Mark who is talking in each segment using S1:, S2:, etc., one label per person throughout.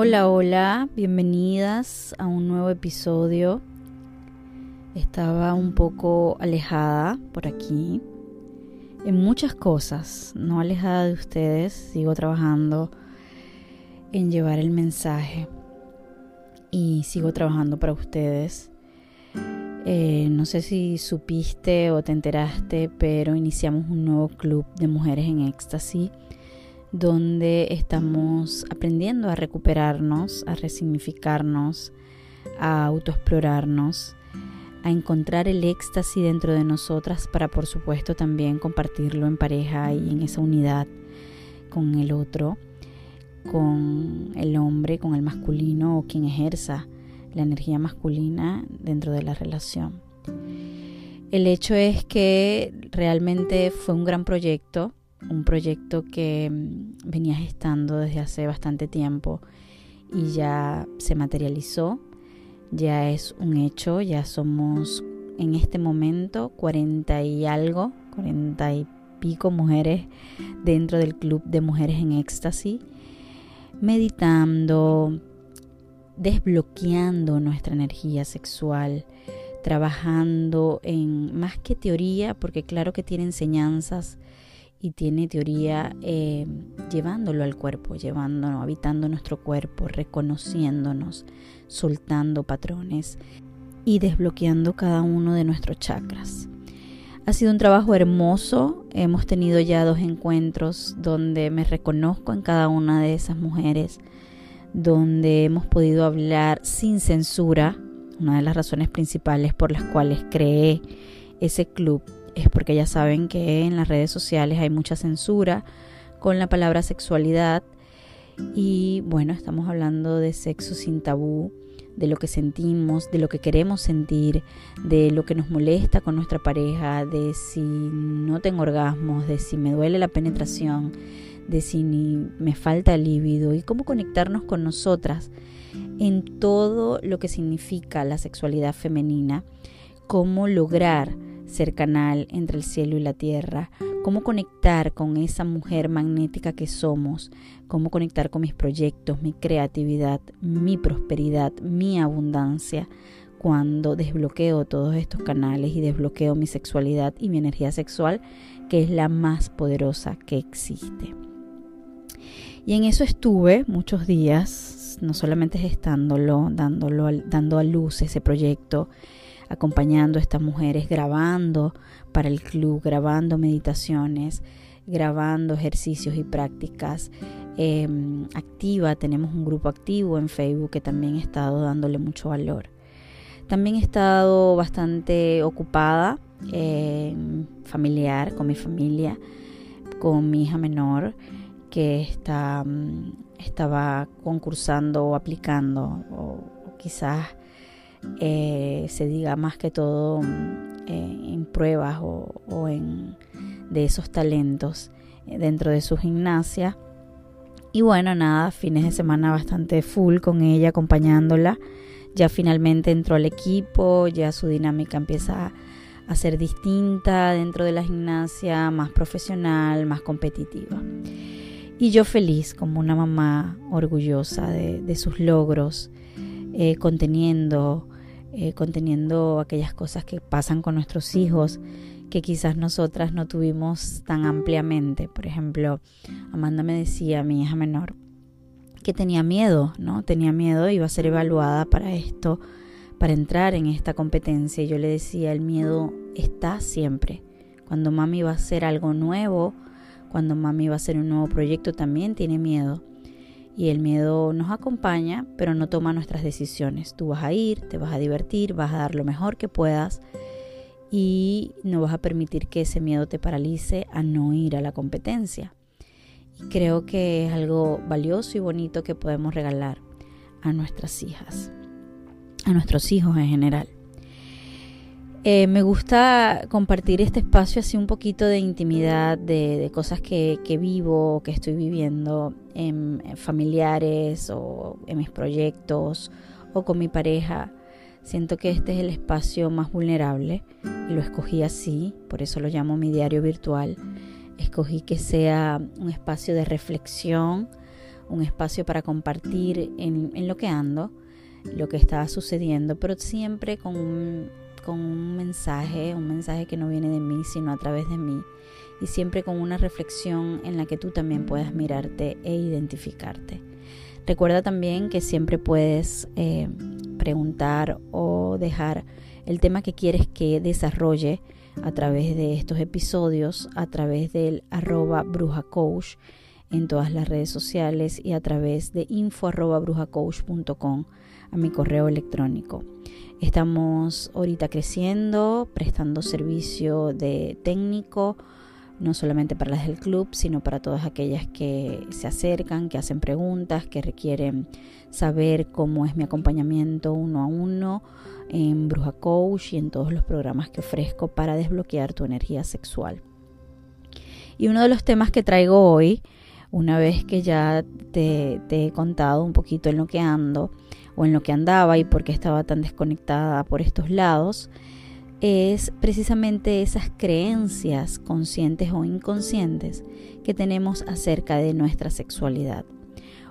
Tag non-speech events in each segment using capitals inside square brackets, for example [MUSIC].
S1: Hola, hola, bienvenidas a un nuevo episodio. Estaba un poco alejada por aquí en muchas cosas, no alejada de ustedes, sigo trabajando en llevar el mensaje y sigo trabajando para ustedes. Eh, no sé si supiste o te enteraste, pero iniciamos un nuevo club de mujeres en éxtasis donde estamos aprendiendo a recuperarnos, a resignificarnos, a autoexplorarnos, a encontrar el éxtasis dentro de nosotras para por supuesto también compartirlo en pareja y en esa unidad con el otro, con el hombre, con el masculino o quien ejerza la energía masculina dentro de la relación. El hecho es que realmente fue un gran proyecto un proyecto que mm, venía gestando desde hace bastante tiempo y ya se materializó, ya es un hecho, ya somos en este momento 40 y algo, 40 y pico mujeres dentro del club de mujeres en éxtasis, meditando, desbloqueando nuestra energía sexual, trabajando en más que teoría, porque claro que tiene enseñanzas, y tiene teoría eh, llevándolo al cuerpo, llevándonos, habitando nuestro cuerpo, reconociéndonos, soltando patrones y desbloqueando cada uno de nuestros chakras. Ha sido un trabajo hermoso, hemos tenido ya dos encuentros donde me reconozco en cada una de esas mujeres, donde hemos podido hablar sin censura, una de las razones principales por las cuales creé ese club es porque ya saben que en las redes sociales hay mucha censura con la palabra sexualidad. Y bueno, estamos hablando de sexo sin tabú, de lo que sentimos, de lo que queremos sentir, de lo que nos molesta con nuestra pareja, de si no tengo orgasmos, de si me duele la penetración, de si me falta el líbido y cómo conectarnos con nosotras en todo lo que significa la sexualidad femenina, cómo lograr ser canal entre el cielo y la tierra, cómo conectar con esa mujer magnética que somos, cómo conectar con mis proyectos, mi creatividad, mi prosperidad, mi abundancia, cuando desbloqueo todos estos canales y desbloqueo mi sexualidad y mi energía sexual, que es la más poderosa que existe. Y en eso estuve muchos días, no solamente gestándolo, dándolo, dando a luz ese proyecto, acompañando a estas mujeres, grabando para el club, grabando meditaciones, grabando ejercicios y prácticas. Em, activa, tenemos un grupo activo en Facebook que también he estado dándole mucho valor. También he estado bastante ocupada, em, familiar, con mi familia, con mi hija menor que está, mm, estaba concursando o aplicando o quizás eh, se diga más que todo eh, en pruebas o, en de esos talentos eh, dentro de su gimnasia. Y bueno, nada, fines de semana bastante full con ella, acompañándola. Ya finalmente entró al equipo, ya su dinámica empieza a ser distinta dentro de la gimnasia, más profesional, más competitiva. Y yo feliz como una mamá orgullosa de sus logros, eh, conteniendo, eh, conteniendo aquellas cosas que pasan con nuestros hijos que quizás nosotras no tuvimos tan ampliamente. Por ejemplo, Amanda me decía, mi hija menor, que tenía miedo, ¿no? Tenía miedo, iba a ser evaluada para esto, para entrar en esta competencia. Y yo le decía, el miedo está siempre. Cuando mami va a hacer algo nuevo, cuando mami va a hacer un nuevo proyecto, también tiene miedo. Y el miedo nos acompaña, pero no toma nuestras decisiones. Tú vas a ir, te vas a divertir, vas a dar lo mejor que puedas y no vas a permitir que ese miedo te paralice a no ir a la competencia. Y creo que es algo valioso y bonito que podemos regalar a nuestras hijas, a nuestros hijos en general. Eh, me gusta compartir este espacio así un poquito de intimidad, de, cosas que, vivo, que estoy viviendo en, familiares o en mis proyectos o con mi pareja. Siento que este es el espacio más vulnerable y lo escogí así, por eso lo llamo mi diario virtual. Escogí que sea un espacio de reflexión, un espacio para compartir en, en lo que ando, lo que está sucediendo, pero siempre con un, con un mensaje, un mensaje que no viene de mí, sino a través de mí, y siempre con una reflexión en la que tú también puedas mirarte e identificarte. Recuerda también que siempre puedes eh, preguntar o dejar el tema que quieres que desarrolle a través de estos episodios, a través del arroba brujacoach en todas las redes sociales y a través de info arroba brujacoach.com a mi correo electrónico. Estamos ahorita creciendo, prestando servicio de técnico, no solamente para las del club, sino para todas aquellas que se acercan, que hacen preguntas, que requieren saber cómo es mi acompañamiento uno a uno en Bruja Coach y en todos los programas que ofrezco para desbloquear tu energía sexual. Y uno de los temas que traigo hoy, una vez que ya te, te he contado un poquito en lo que ando o en lo que andaba y por qué estaba tan desconectada por estos lados, es precisamente esas creencias conscientes o inconscientes que tenemos acerca de nuestra sexualidad.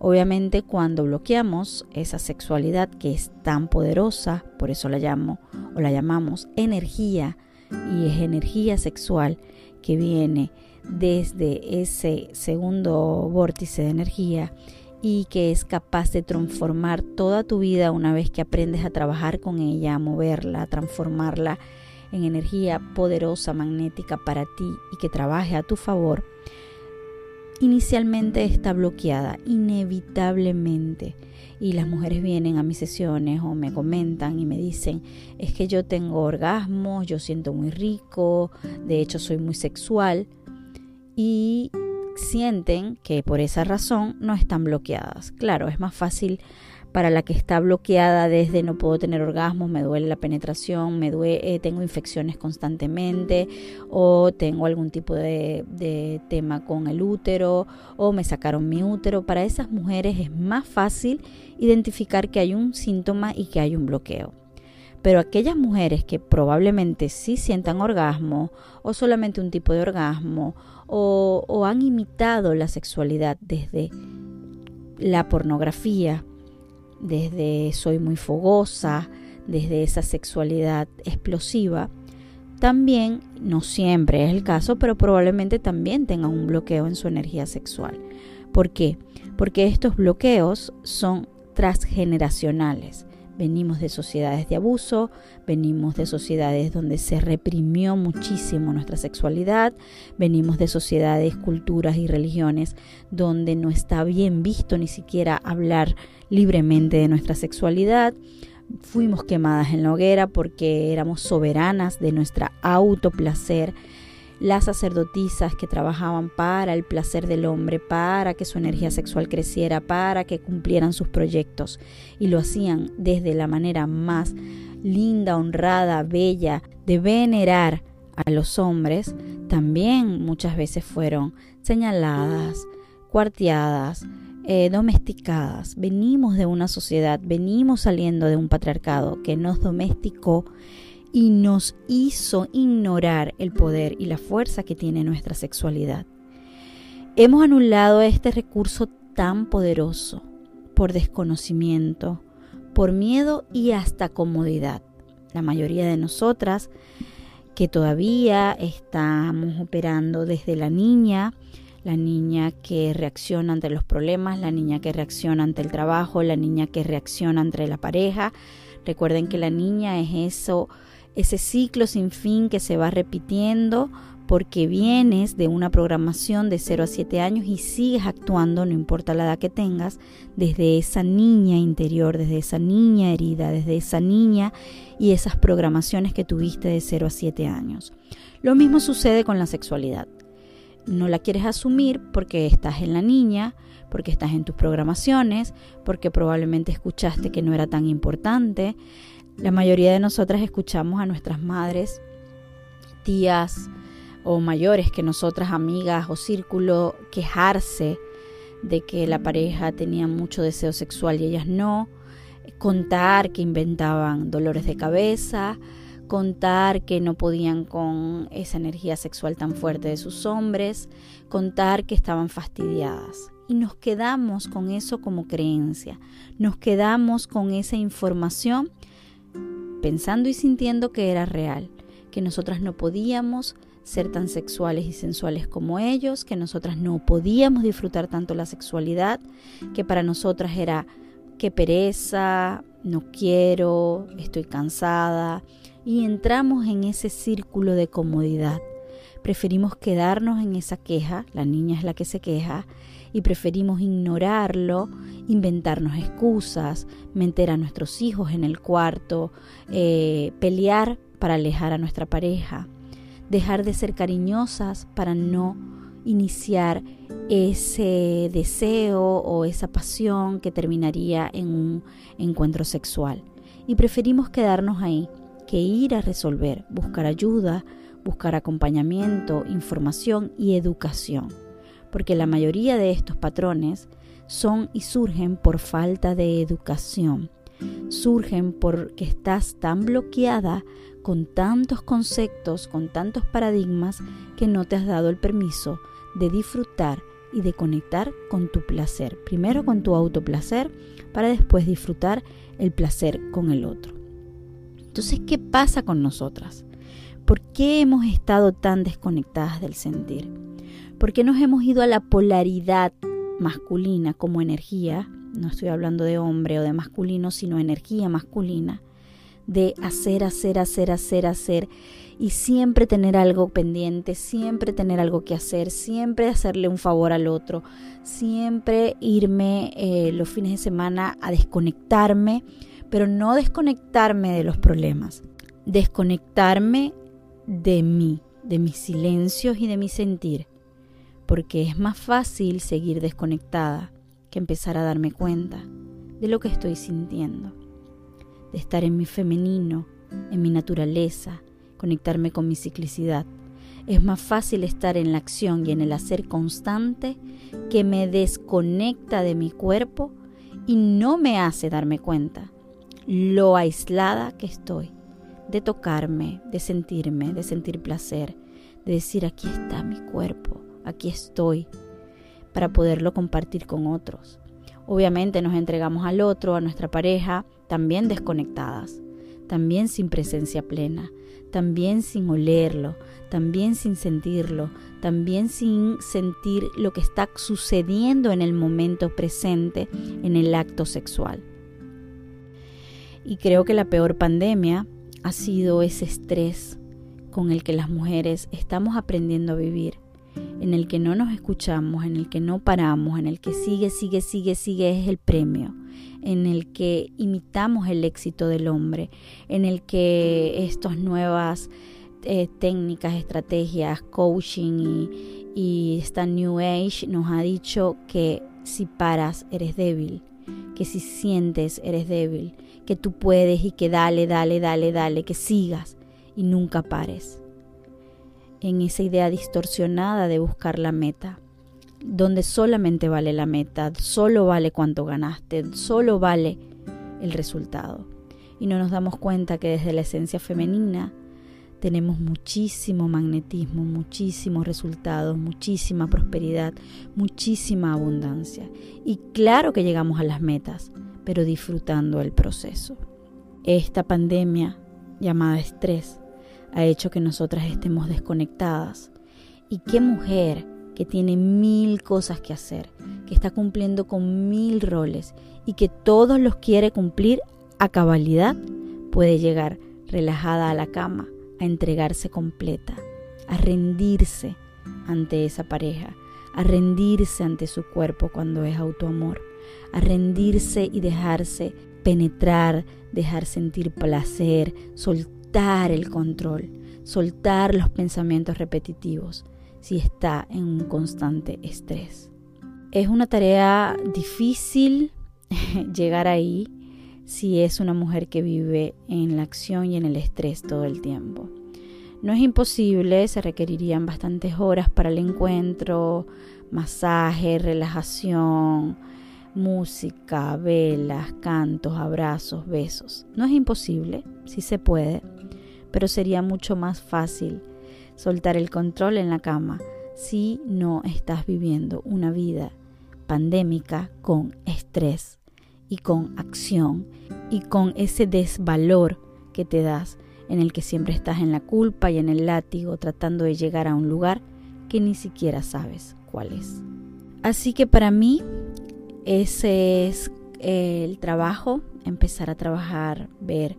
S1: Obviamente cuando bloqueamos esa sexualidad que es tan poderosa, por eso la llamo o la llamamos energía y es energía sexual que viene desde ese segundo vórtice de energía y que es capaz de transformar toda tu vida una vez que aprendes a trabajar con ella, a moverla, a transformarla en energía poderosa, magnética para ti y que trabaje a tu favor, inicialmente está bloqueada, inevitablemente. Y las mujeres vienen a mis sesiones o me comentan y me dicen, es que yo tengo orgasmos, yo siento muy rico, de hecho soy muy sexual. Y sienten que por esa razón no están bloqueadas. Claro, es más fácil para la que está bloqueada desde no puedo tener orgasmos, me duele la penetración, me duele, eh, tengo infecciones constantemente o tengo algún tipo de, de tema con el útero o me sacaron mi útero. Para esas mujeres es más fácil identificar que hay un síntoma y que hay un bloqueo. Pero aquellas mujeres que probablemente sí sientan orgasmo o solamente un tipo de orgasmo o, han imitado la sexualidad desde la pornografía, desde soy muy fogosa, desde esa sexualidad explosiva, también, no siempre es el caso, pero probablemente también tengan un bloqueo en su energía sexual. ¿Por qué? Porque estos bloqueos son transgeneracionales. Venimos de sociedades de abuso, venimos de sociedades donde se reprimió muchísimo nuestra sexualidad, venimos de sociedades, culturas y religiones donde no está bien visto ni siquiera hablar libremente de nuestra sexualidad. Fuimos quemadas en la hoguera porque éramos soberanas de nuestra autoplacer las sacerdotisas que trabajaban para el placer del hombre, para que su energía sexual creciera, para que cumplieran sus proyectos. Y lo hacían desde la manera más linda, honrada, bella, de venerar a los hombres, también muchas veces fueron señaladas, cuarteadas, eh, domesticadas. Venimos de una sociedad, venimos saliendo de un patriarcado que nos domesticó y nos hizo ignorar el poder y la fuerza que tiene nuestra sexualidad. Hemos anulado este recurso tan poderoso por desconocimiento, por miedo y hasta comodidad. La mayoría de nosotras que todavía estamos operando desde la niña, la niña que reacciona ante los problemas, la niña que reacciona ante el trabajo, la niña que reacciona ante la pareja. Recuerden que la niña es eso ese ciclo sin fin que se va repitiendo porque vienes de una programación de 0 a 7 años y sigues actuando, no importa la edad que tengas, desde esa niña interior, desde esa niña herida, desde esa niña y esas programaciones que tuviste de 0 a 7 años. Lo mismo sucede con la sexualidad. No la quieres asumir porque estás en la niña, porque estás en tus programaciones, porque probablemente escuchaste que no era tan importante, la mayoría de nosotras escuchamos a nuestras madres, tías o mayores que nosotras, amigas o círculo, quejarse de que la pareja tenía mucho deseo sexual y ellas no, contar que inventaban dolores de cabeza, contar que no podían con esa energía sexual tan fuerte de sus hombres, contar que estaban fastidiadas. y nos quedamos con eso como creencia, nos quedamos con esa información pensando y sintiendo que era real, que nosotras no podíamos ser tan sexuales y sensuales como ellos, que nosotras no podíamos disfrutar tanto la sexualidad, que para nosotras era que pereza, no quiero, estoy cansada, y entramos en ese círculo de comodidad. Preferimos quedarnos en esa queja, la niña es la que se queja, y preferimos ignorarlo, inventarnos excusas, meter a nuestros hijos en el cuarto, eh, pelear para alejar a nuestra pareja, dejar de ser cariñosas para no iniciar ese deseo o esa pasión que terminaría en un encuentro sexual. Y preferimos quedarnos ahí que ir a resolver, buscar ayuda, buscar acompañamiento, información y educación. Porque la mayoría de estos patrones son y surgen por falta de educación. Surgen porque estás tan bloqueada con tantos conceptos, con tantos paradigmas, que no te has dado el permiso de disfrutar y de conectar con tu placer. Primero con tu autoplacer para después disfrutar el placer con el otro. Entonces, ¿qué pasa con nosotras? ¿Por qué hemos estado tan desconectadas del sentir? ¿Por qué nos hemos ido a la polaridad masculina como energía? No estoy hablando de hombre o de masculino, sino energía masculina. De hacer, hacer, hacer, hacer, hacer y siempre tener algo pendiente, siempre tener algo que hacer, siempre hacerle un favor al otro, siempre irme eh, los fines de semana a desconectarme, pero no desconectarme de los problemas, desconectarme de mí, de mis silencios y de mi sentir, porque es más fácil seguir desconectada que empezar a darme cuenta de lo que estoy sintiendo, de estar en mi femenino, en mi naturaleza, conectarme con mi ciclicidad. Es más fácil estar en la acción y en el hacer constante que me desconecta de mi cuerpo y no me hace darme cuenta lo aislada que estoy de tocarme, de sentirme, de sentir placer, de decir aquí está mi cuerpo, aquí estoy, para poderlo compartir con otros. Obviamente nos entregamos al otro, a nuestra pareja, también desconectadas, también sin presencia plena, también sin olerlo, también sin sentirlo, también sin sentir lo que está sucediendo en el momento presente, en el acto sexual. Y creo que la peor pandemia ha sido ese estrés con el que las mujeres estamos aprendiendo a vivir, en el que no nos escuchamos, en el que no paramos, en el que sigue, sigue, sigue, sigue es el premio, en el que imitamos el éxito del hombre, en el que estas nuevas eh, técnicas, estrategias, coaching y, y esta New Age nos ha dicho que si paras eres débil, que si sientes eres débil, que tú puedes y que dale, dale, dale, dale, que sigas y nunca pares. En esa idea distorsionada de buscar la meta donde solamente vale la meta, solo vale cuánto ganaste, solo vale el resultado. Y no nos damos cuenta que desde la esencia femenina tenemos muchísimo magnetismo, muchísimos resultados, muchísima prosperidad, muchísima abundancia. Y claro que llegamos a las metas, pero disfrutando el proceso. Esta pandemia llamada estrés ha hecho que nosotras estemos desconectadas. ¿Y qué mujer que tiene mil cosas que hacer, que está cumpliendo con mil roles y que todos los quiere cumplir a cabalidad, puede llegar relajada a la cama, a entregarse completa, a rendirse ante esa pareja, a rendirse ante su cuerpo cuando es autoamor, a rendirse y dejarse penetrar, dejar sentir placer, soltar el control, soltar los pensamientos repetitivos, si está en un constante estrés. Es una tarea difícil [LAUGHS] llegar ahí si es una mujer que vive en la acción y en el estrés todo el tiempo. No es imposible, se requerirían bastantes horas para el encuentro, masaje, relajación, música, velas, cantos, abrazos, besos. No es imposible, sí se puede, pero sería mucho más fácil soltar el control en la cama si no estás viviendo una vida pandémica con estrés y con acción y con ese desvalor que te das en el que siempre estás en la culpa y en el látigo tratando de llegar a un lugar que ni siquiera sabes cuál es. Así que para mí ese es el trabajo, empezar a trabajar, ver,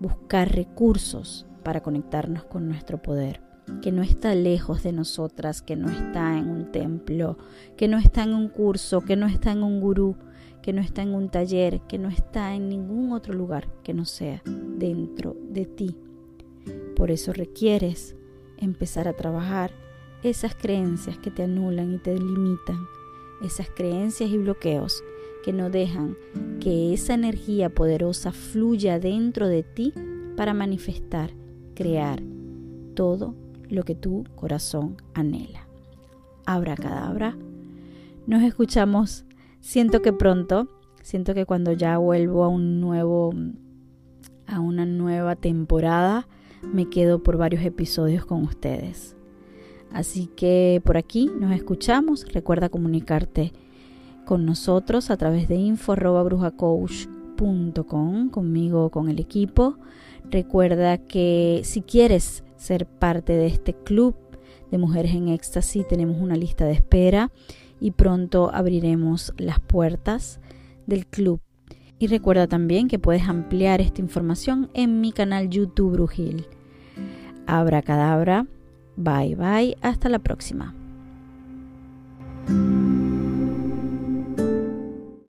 S1: buscar recursos para conectarnos con nuestro poder, que no está lejos de nosotras, que no está en un templo, que no está en un curso, que no está en un gurú, que no está en un taller, que no está en ningún otro lugar que no sea dentro de ti. Por eso requieres empezar a trabajar esas creencias que te anulan y te limitan, esas creencias y bloqueos que no dejan que esa energía poderosa fluya dentro de ti para manifestar, crear todo lo que tu corazón anhela. Abra cadabra. Nos escuchamos Siento que pronto, siento que cuando ya vuelvo a un nuevo a una nueva temporada, me quedo por varios episodios con ustedes. Así que por aquí nos escuchamos. Recuerda comunicarte con nosotros a través de info.brujacoach.com, conmigo con el equipo. Recuerda que si quieres ser parte de este club de mujeres en éxtasis, tenemos una lista de espera y pronto abriremos las puertas del club. Y recuerda también que puedes ampliar esta información en mi canal YouTube Brujil. Abra cadabra. Bye bye. Hasta la próxima.